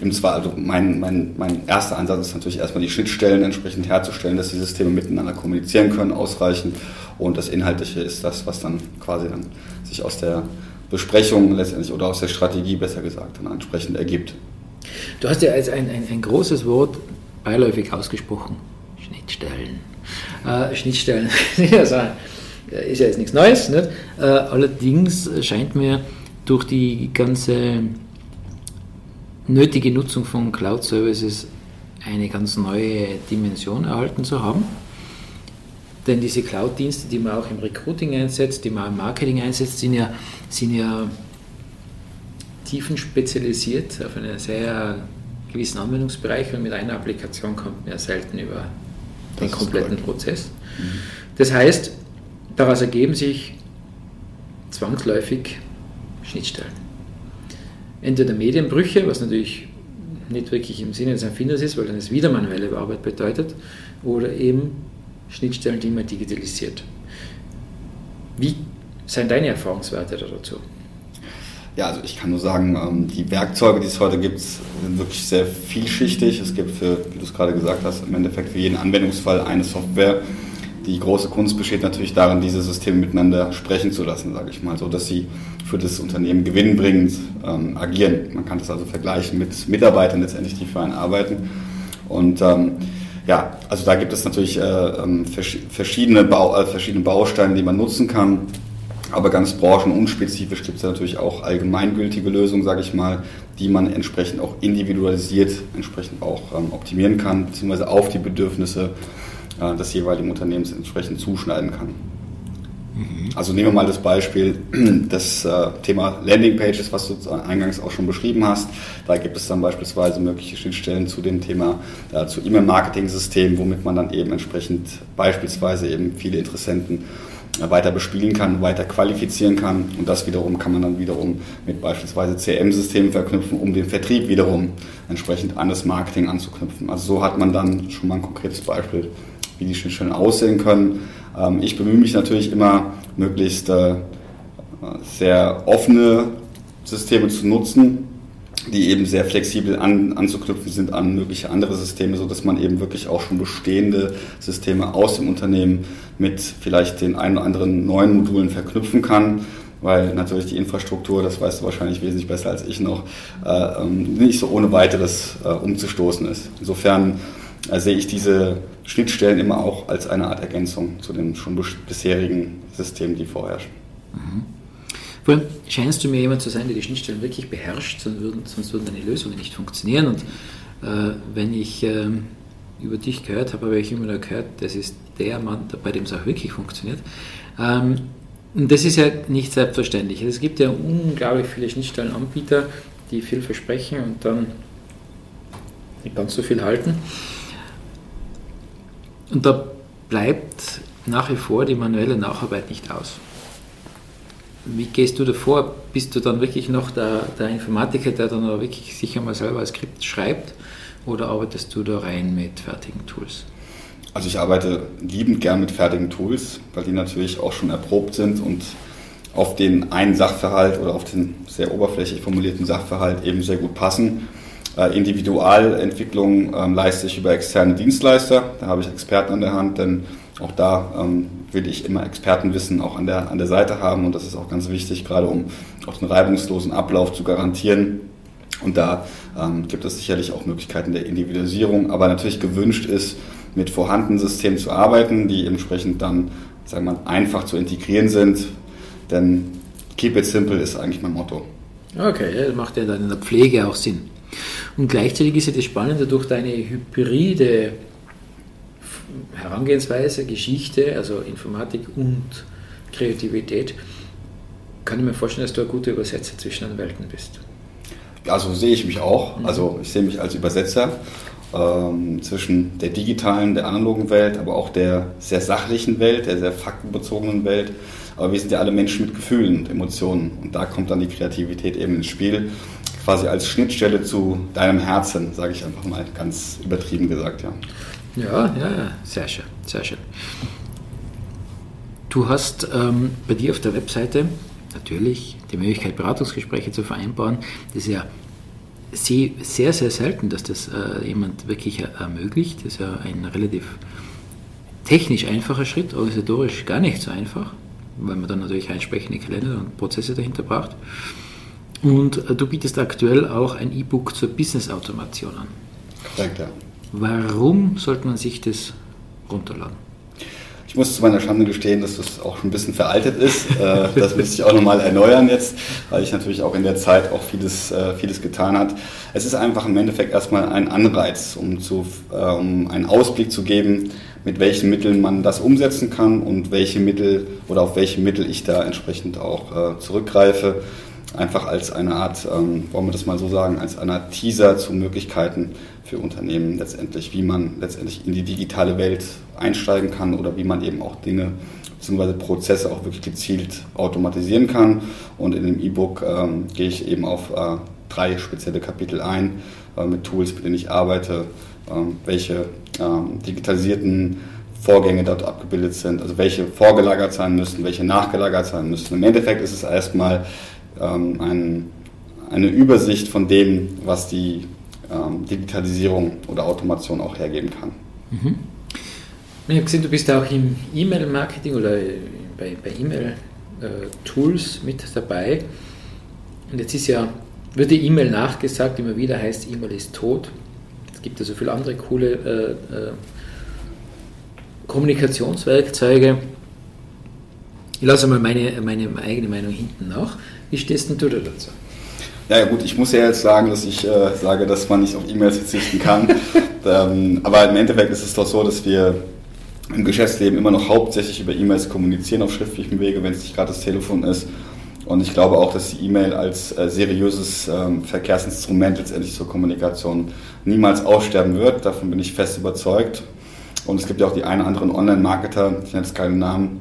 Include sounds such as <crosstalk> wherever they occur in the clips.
Im Zwar, also mein, mein, mein erster Ansatz ist natürlich erstmal die Schnittstellen entsprechend herzustellen, dass die Systeme miteinander kommunizieren können, ausreichend. Und das Inhaltliche ist das, was dann quasi dann sich aus der Besprechung letztendlich oder aus der Strategie besser gesagt dann entsprechend ergibt. Du hast ja als ein, ein, ein großes Wort beiläufig ausgesprochen. Schnittstellen. Äh, Schnittstellen <laughs> ist ja jetzt nichts Neues. Nicht? Äh, allerdings scheint mir durch die ganze nötige Nutzung von Cloud Services eine ganz neue Dimension erhalten zu haben. Denn diese Cloud-Dienste, die man auch im Recruiting einsetzt, die man im Marketing einsetzt, sind ja, sind ja tiefenspezialisiert auf einen sehr gewissen Anwendungsbereich und mit einer Applikation kommt man ja selten über den kompletten Prozess. Mhm. Das heißt, daraus ergeben sich zwangsläufig Schnittstellen. Entweder Medienbrüche, was natürlich nicht wirklich im Sinne des Erfinders ist, weil dann es wieder manuelle Arbeit bedeutet, oder eben Schnittstellen, die man digitalisiert. Wie sind deine Erfahrungswerte dazu? Ja, also ich kann nur sagen, ähm, die Werkzeuge, die es heute gibt, sind wirklich sehr vielschichtig. Es gibt für, wie du es gerade gesagt hast, im Endeffekt für jeden Anwendungsfall eine Software. Die große Kunst besteht natürlich darin, diese Systeme miteinander sprechen zu lassen, sage ich mal, so dass sie für das Unternehmen gewinnbringend ähm, agieren. Man kann das also vergleichen mit Mitarbeitern letztendlich, die für einen arbeiten. Und ähm, ja, also da gibt es natürlich äh, ähm, verschiedene, Bau, äh, verschiedene Bausteine, die man nutzen kann. Aber ganz branchenunspezifisch gibt es natürlich auch allgemeingültige Lösungen, sage ich mal, die man entsprechend auch individualisiert, entsprechend auch ähm, optimieren kann, beziehungsweise auf die Bedürfnisse äh, des jeweiligen Unternehmens entsprechend zuschneiden kann. Mhm. Also nehmen wir mal das Beispiel, <clears throat> das äh, Thema Landingpages, was du eingangs auch schon beschrieben hast. Da gibt es dann beispielsweise mögliche Schnittstellen zu dem Thema, äh, zu E-Mail-Marketing-Systemen, womit man dann eben entsprechend beispielsweise eben viele Interessenten weiter bespielen kann, weiter qualifizieren kann. Und das wiederum kann man dann wiederum mit beispielsweise CM-Systemen verknüpfen, um den Vertrieb wiederum entsprechend an das Marketing anzuknüpfen. Also so hat man dann schon mal ein konkretes Beispiel, wie die Schnittstellen aussehen können. Ähm, ich bemühe mich natürlich immer, möglichst äh, sehr offene Systeme zu nutzen, die eben sehr flexibel an, anzuknüpfen sind an mögliche andere Systeme, sodass man eben wirklich auch schon bestehende Systeme aus dem Unternehmen mit vielleicht den ein oder anderen neuen Modulen verknüpfen kann, weil natürlich die Infrastruktur, das weißt du wahrscheinlich wesentlich besser als ich noch, äh, ähm, nicht so ohne weiteres äh, umzustoßen ist. Insofern äh, sehe ich diese Schnittstellen immer auch als eine Art Ergänzung zu den schon bisherigen Systemen, die vorherrschen. Mhm. Vor allem scheinst du mir jemand zu sein, der die Schnittstellen wirklich beherrscht, sonst würden, sonst würden deine Lösungen nicht funktionieren. Und äh, wenn ich äh, über dich gehört habe, habe ich immer gehört, das ist der Mann, bei dem es auch wirklich funktioniert. Ähm, und das ist ja nicht selbstverständlich. Es gibt ja unglaublich viele Schnittstellenanbieter, die viel versprechen und dann nicht ganz so viel halten. Und da bleibt nach wie vor die manuelle Nacharbeit nicht aus. Wie gehst du davor? Bist du dann wirklich noch der, der Informatiker, der dann wirklich sicher mal selber ein Skript schreibt? Oder arbeitest du da rein mit fertigen Tools? Also ich arbeite liebend gern mit fertigen Tools, weil die natürlich auch schon erprobt sind und auf den einen Sachverhalt oder auf den sehr oberflächlich formulierten Sachverhalt eben sehr gut passen. Äh, Individualentwicklung ähm, leiste ich über externe Dienstleister. Da habe ich Experten an der Hand, denn auch da ähm, will ich immer Expertenwissen auch an der, an der Seite haben und das ist auch ganz wichtig, gerade um auch den reibungslosen Ablauf zu garantieren. Und da ähm, gibt es sicherlich auch Möglichkeiten der Individualisierung, aber natürlich gewünscht ist, mit vorhandenen Systemen zu arbeiten, die entsprechend dann sagen wir mal, einfach zu integrieren sind. Denn keep it simple ist eigentlich mein Motto. Okay, macht ja dann in der Pflege auch Sinn. Und gleichzeitig ist ja das Spannende durch deine hybride Herangehensweise, Geschichte, also Informatik und Kreativität, kann ich mir vorstellen, dass du ein guter Übersetzer zwischen den Welten bist. Ja, so sehe ich mich auch. Mhm. Also ich sehe mich als Übersetzer ähm, zwischen der digitalen, der analogen Welt, aber auch der sehr sachlichen Welt, der sehr faktenbezogenen Welt. Aber wir sind ja alle Menschen mit Gefühlen und Emotionen. Und da kommt dann die Kreativität eben ins Spiel, quasi als Schnittstelle zu deinem Herzen, sage ich einfach mal ganz übertrieben gesagt, ja. Ja, ja, ja, sehr schön, sehr schön. Du hast ähm, bei dir auf der Webseite natürlich die Möglichkeit, Beratungsgespräche zu vereinbaren. Das ist ja sehr, sehr selten, dass das äh, jemand wirklich ermöglicht. Das ist ja ein relativ technisch einfacher Schritt, organisatorisch gar nicht so einfach, weil man dann natürlich entsprechende Kalender und Prozesse dahinter braucht. Und äh, du bietest aktuell auch ein E-Book zur Business-Automation an. Ja. Warum sollte man sich das runterladen? Ich muss zu meiner Schande gestehen, dass das auch schon ein bisschen veraltet ist. <laughs> Äh, das müsste ich auch nochmal erneuern jetzt, weil ich natürlich auch in der Zeit auch vieles, äh, vieles getan hat. Es ist einfach im Endeffekt erstmal ein Anreiz, um, zu, um einen Ausblick zu geben, mit welchen Mitteln man das umsetzen kann und welche Mittel oder auf welche Mittel ich da entsprechend auch zurückgreife. Einfach als eine Art, ähm, wollen wir das mal so sagen, als eine Art Teaser zu Möglichkeiten, für Unternehmen letztendlich, wie man letztendlich in die digitale Welt einsteigen kann oder wie man eben auch Dinge bzw. Prozesse auch wirklich gezielt automatisieren kann. Und in dem E-Book ähm, gehe ich eben auf äh, drei spezielle Kapitel ein äh, mit Tools, mit denen ich arbeite, äh, welche ähm, digitalisierten Vorgänge dort abgebildet sind, also welche vorgelagert sein müssen, welche nachgelagert sein müssen. Im Endeffekt ist es erstmal ähm, ein, eine Übersicht von dem, was die ähm, Digitalisierung oder Automation auch hergeben kann. Mhm. Ich habe gesehen, du bist auch im E-Mail-Marketing oder bei, bei E-Mail-Tools mit dabei. Und jetzt ist ja, wird die E-Mail nachgesagt, immer wieder heißt, E-Mail ist tot. Es gibt ja so viele andere coole äh, äh, Kommunikationswerkzeuge. Ich lasse mal meine, meine eigene Meinung hinten nach. Wie stehst denn du da dazu? Ja, gut, ich muss ja jetzt sagen, dass ich äh, sage, dass man nicht auf E-Mails verzichten kann. <laughs> ähm, aber im Endeffekt ist es doch so, dass wir im Geschäftsleben immer noch hauptsächlich über E-Mails kommunizieren auf schriftlichem Wege, wenn es nicht gerade das Telefon ist. Und ich glaube auch, dass die E-Mail als äh, seriöses ähm, Verkehrsinstrument letztendlich zur Kommunikation niemals aussterben wird. Davon bin ich fest überzeugt. Und es gibt ja auch die einen oder anderen Online-Marketer, ich nenne jetzt keinen Namen,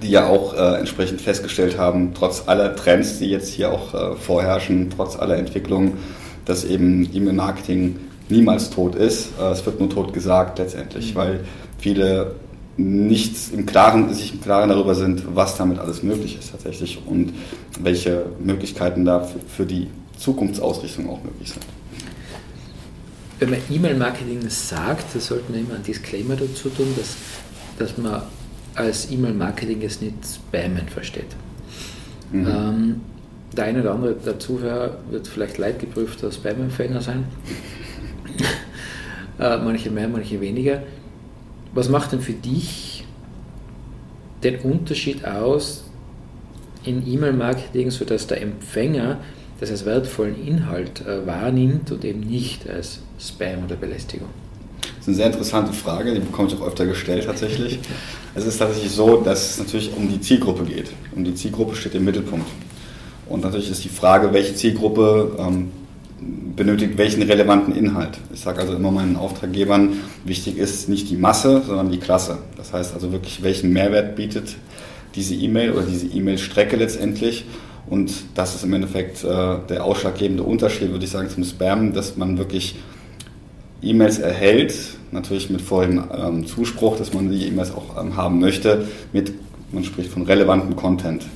die ja auch äh, entsprechend festgestellt haben, trotz aller Trends, die jetzt hier auch äh, vorherrschen, trotz aller Entwicklungen, dass eben E-Mail-Marketing niemals tot ist. Äh, es wird nur tot gesagt letztendlich, mhm. weil viele nichts im Klaren, sich im Klaren darüber sind, was damit alles möglich ist tatsächlich und welche Möglichkeiten da für, für die Zukunftsausrichtung auch möglich sind. Wenn man E-Mail-Marketing sagt, da sollte man immer einen Disclaimer dazu tun, dass, dass man als E-Mail-Marketing es nicht spammen versteht. Mhm. Ähm, der eine oder andere der Zuhörer wird vielleicht leidgeprüfter Spam-Empfänger sein. <laughs> äh, manche mehr, manche weniger. Was macht denn für dich den Unterschied aus in E-Mail-Marketing, sodass der Empfänger das als wertvollen Inhalt äh, wahrnimmt und eben nicht als Spam oder Belästigung? Das ist eine sehr interessante Frage, die bekomme ich auch öfter gestellt tatsächlich. Es ist tatsächlich so, dass es natürlich um die Zielgruppe geht. Und die Zielgruppe steht im Mittelpunkt. Und natürlich ist die Frage, welche Zielgruppe ähm, benötigt welchen relevanten Inhalt. Ich sage also immer meinen Auftraggebern, wichtig ist nicht die Masse, sondern die Klasse. Das heißt also wirklich, welchen Mehrwert bietet diese E-Mail oder diese E-Mail-Strecke letztendlich. Und das ist im Endeffekt äh, der ausschlaggebende Unterschied, würde ich sagen, zum Spam, dass man wirklich E-Mails erhält, natürlich mit vorhin ähm, Zuspruch, dass man die E-Mails auch ähm, haben möchte, mit, man spricht von relevantem Content.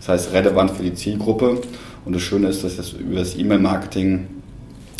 Das heißt, relevant für die Zielgruppe. Und das Schöne ist, dass das über das E-Mail-Marketing,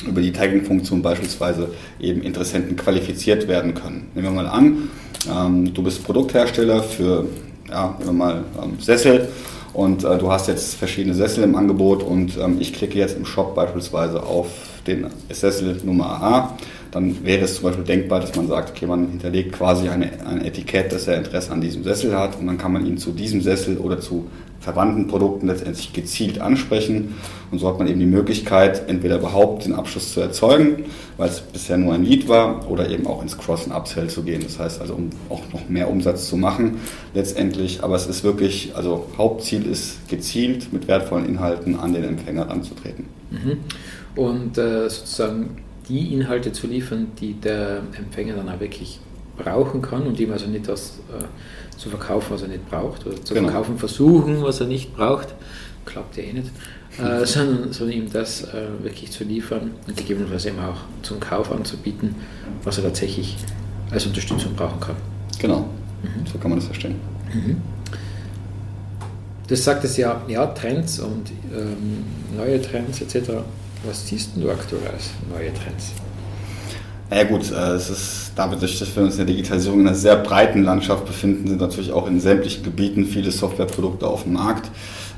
über die Tagging-Funktion beispielsweise eben Interessenten qualifiziert werden können. Nehmen wir mal an, ähm, du bist Produkthersteller für, ja, nehmen wir mal ähm, Sessel und äh, du hast jetzt verschiedene Sessel im Angebot und ähm, ich klicke jetzt im Shop beispielsweise auf den Sessel Nummer A dann wäre es zum Beispiel denkbar, dass man sagt, okay, man hinterlegt quasi eine, ein Etikett, dass er Interesse an diesem Sessel hat und dann kann man ihn zu diesem Sessel oder zu verwandten Produkten letztendlich gezielt ansprechen und so hat man eben die Möglichkeit, entweder überhaupt den Abschluss zu erzeugen, weil es bisher nur ein Lead war, oder eben auch ins Cross- und Upsell zu gehen. Das heißt also, um auch noch mehr Umsatz zu machen letztendlich. Aber es ist wirklich, also Hauptziel ist gezielt mit wertvollen Inhalten an den Empfänger ranzutreten. Mhm. Und äh, sozusagen die Inhalte zu liefern, die der Empfänger dann auch wirklich brauchen kann und ihm also nicht das äh, zu verkaufen, was er nicht braucht, oder zu genau. verkaufen versuchen, was er nicht braucht, klappt ja eh nicht, äh, sondern, sondern ihm das äh, wirklich zu liefern und gegebenenfalls eben auch zum Kauf anzubieten, was er tatsächlich als Unterstützung brauchen kann. Genau, mhm. so kann man das verstehen. Mhm. Das sagt es ja, ja, Trends und ähm, neue Trends etc. Was siehst du aktuell als neue Trends? Ja gut, äh, es ist damit, dass wir uns in der Digitalisierung in einer sehr breiten Landschaft befinden, sind natürlich auch in sämtlichen Gebieten viele Softwareprodukte auf dem Markt.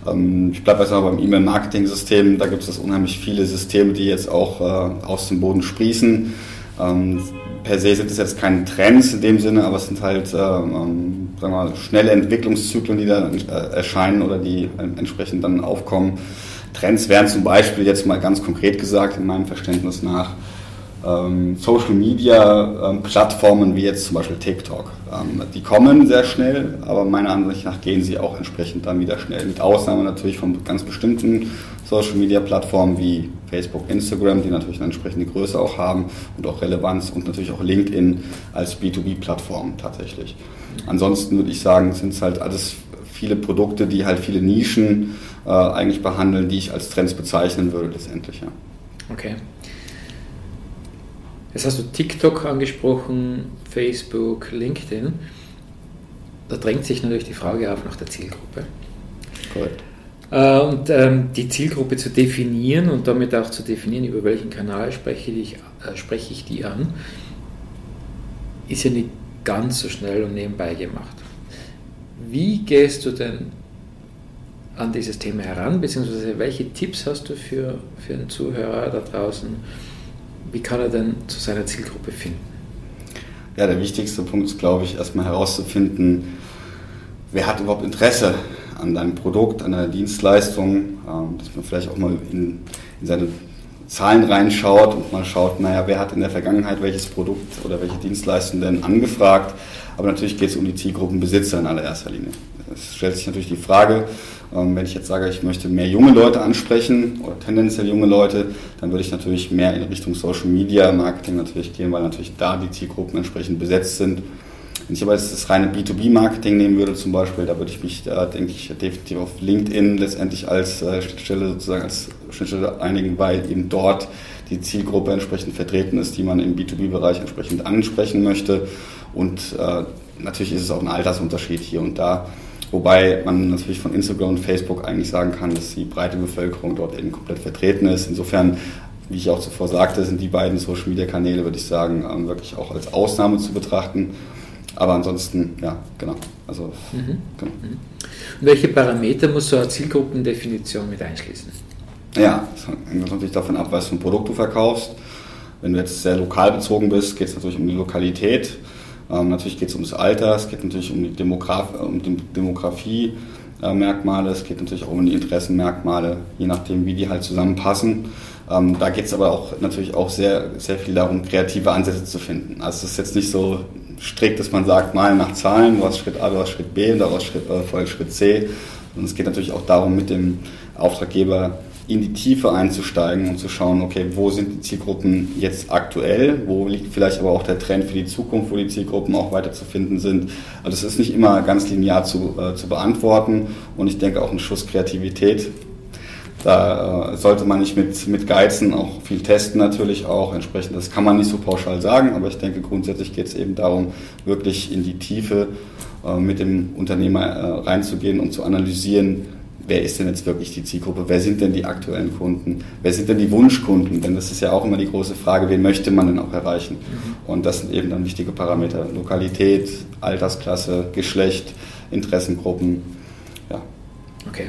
Ähm, ich bleibe jetzt mal beim E-Mail-Marketing-System. Da gibt es unheimlich viele Systeme, die jetzt auch äh, aus dem Boden sprießen. Ähm, per se sind es jetzt keine Trends in dem Sinne, aber es sind halt ähm, sagen wir mal, schnelle Entwicklungszyklen, die da äh, erscheinen oder die entsprechend dann aufkommen. Trends wären zum Beispiel jetzt mal ganz konkret gesagt, in meinem Verständnis nach, ähm, Social Media ähm, Plattformen wie jetzt zum Beispiel TikTok. Ähm, die kommen sehr schnell, aber meiner Ansicht nach gehen sie auch entsprechend dann wieder schnell. Mit Ausnahme natürlich von ganz bestimmten Social Media Plattformen wie Facebook, Instagram, die natürlich eine entsprechende Größe auch haben und auch Relevanz und natürlich auch LinkedIn als B2B-Plattform tatsächlich. Ansonsten würde ich sagen, sind es halt alles viele Produkte, die halt viele Nischen äh, eigentlich behandeln, die ich als Trends bezeichnen würde letztendlich. Ja. Okay. Jetzt hast du TikTok angesprochen, Facebook, LinkedIn. Da drängt sich natürlich die Frage auf nach der Zielgruppe. Korrekt. Äh, und ähm, die Zielgruppe zu definieren und damit auch zu definieren, über welchen Kanal spreche ich, äh, spreche ich die an, ist ja nicht ganz so schnell und nebenbei gemacht. Wie gehst du denn an dieses Thema heran, beziehungsweise welche Tipps hast du für, für einen Zuhörer da draußen? Wie kann er denn zu seiner Zielgruppe finden? Ja, der wichtigste Punkt ist, glaube ich, erstmal herauszufinden, wer hat überhaupt Interesse an deinem Produkt, an deiner Dienstleistung, ähm, dass man vielleicht auch mal in, in seine Zahlen reinschaut und mal schaut, naja, wer hat in der Vergangenheit welches Produkt oder welche Dienstleistung denn angefragt. Aber natürlich geht es um die Zielgruppenbesitzer in allererster Linie. Es stellt sich natürlich die Frage, ähm, wenn ich jetzt sage, ich möchte mehr junge Leute ansprechen oder tendenziell junge Leute, dann würde ich natürlich mehr in Richtung Social Media Marketing natürlich gehen, weil natürlich da die Zielgruppen entsprechend besetzt sind. Wenn ich aber jetzt das reine B2B-Marketing nehmen würde zum Beispiel, da würde ich mich, da denke ich, definitiv auf LinkedIn letztendlich als äh, Schnittstelle sozusagen als Schnittstelle einigen, weil eben dort die Zielgruppe entsprechend vertreten ist, die man im B2B-Bereich entsprechend ansprechen möchte. Und äh, natürlich ist es auch ein Altersunterschied hier und da. Wobei man natürlich von Instagram und Facebook eigentlich sagen kann, dass die breite Bevölkerung dort eben komplett vertreten ist. Insofern, wie ich auch zuvor sagte, sind die beiden Social-Media-Kanäle, würde ich sagen, ähm, wirklich auch als Ausnahme zu betrachten. Aber ansonsten, ja, genau. Also, mhm. genau. Mhm. welche Parameter muss so eine Zielgruppendefinition mit einschließen? Ja, das hängt natürlich davon ab, was für ein Produkt du verkaufst. Wenn du jetzt sehr lokal bezogen bist, geht es natürlich um die Lokalität. Ähm, natürlich geht es um das Alter, es geht natürlich um die, Demograf um die Demografie-Merkmale, es geht natürlich auch um die Interessenmerkmale, je nachdem, wie die halt zusammenpassen. Ähm, da geht es aber auch natürlich auch sehr, sehr viel darum, kreative Ansätze zu finden. Also es ist jetzt nicht so strikt, dass man sagt, mal nach Zahlen, du hast Schritt A, du hast Schritt B, daraus Schritt, äh, folgt Schritt C. Und es geht natürlich auch darum, mit dem Auftraggeber in die Tiefe einzusteigen und zu schauen, okay, wo sind die Zielgruppen jetzt aktuell, wo liegt vielleicht aber auch der Trend für die Zukunft, wo die Zielgruppen auch weiter zu finden sind. Also es ist nicht immer ganz linear zu, äh, zu beantworten und ich denke auch ein Schuss Kreativität. Da äh, sollte man nicht mit, mit geizen, auch viel testen natürlich auch entsprechend. Das kann man nicht so pauschal sagen, aber ich denke grundsätzlich geht es eben darum, wirklich in die Tiefe äh, mit dem Unternehmer äh, reinzugehen und zu analysieren, wer ist denn jetzt wirklich die Zielgruppe, wer sind denn die aktuellen Kunden, wer sind denn die Wunschkunden, denn das ist ja auch immer die große Frage, wen möchte man denn auch erreichen. Mhm. Und das sind eben dann wichtige Parameter, Lokalität, Altersklasse, Geschlecht, Interessengruppen. Ja. Okay.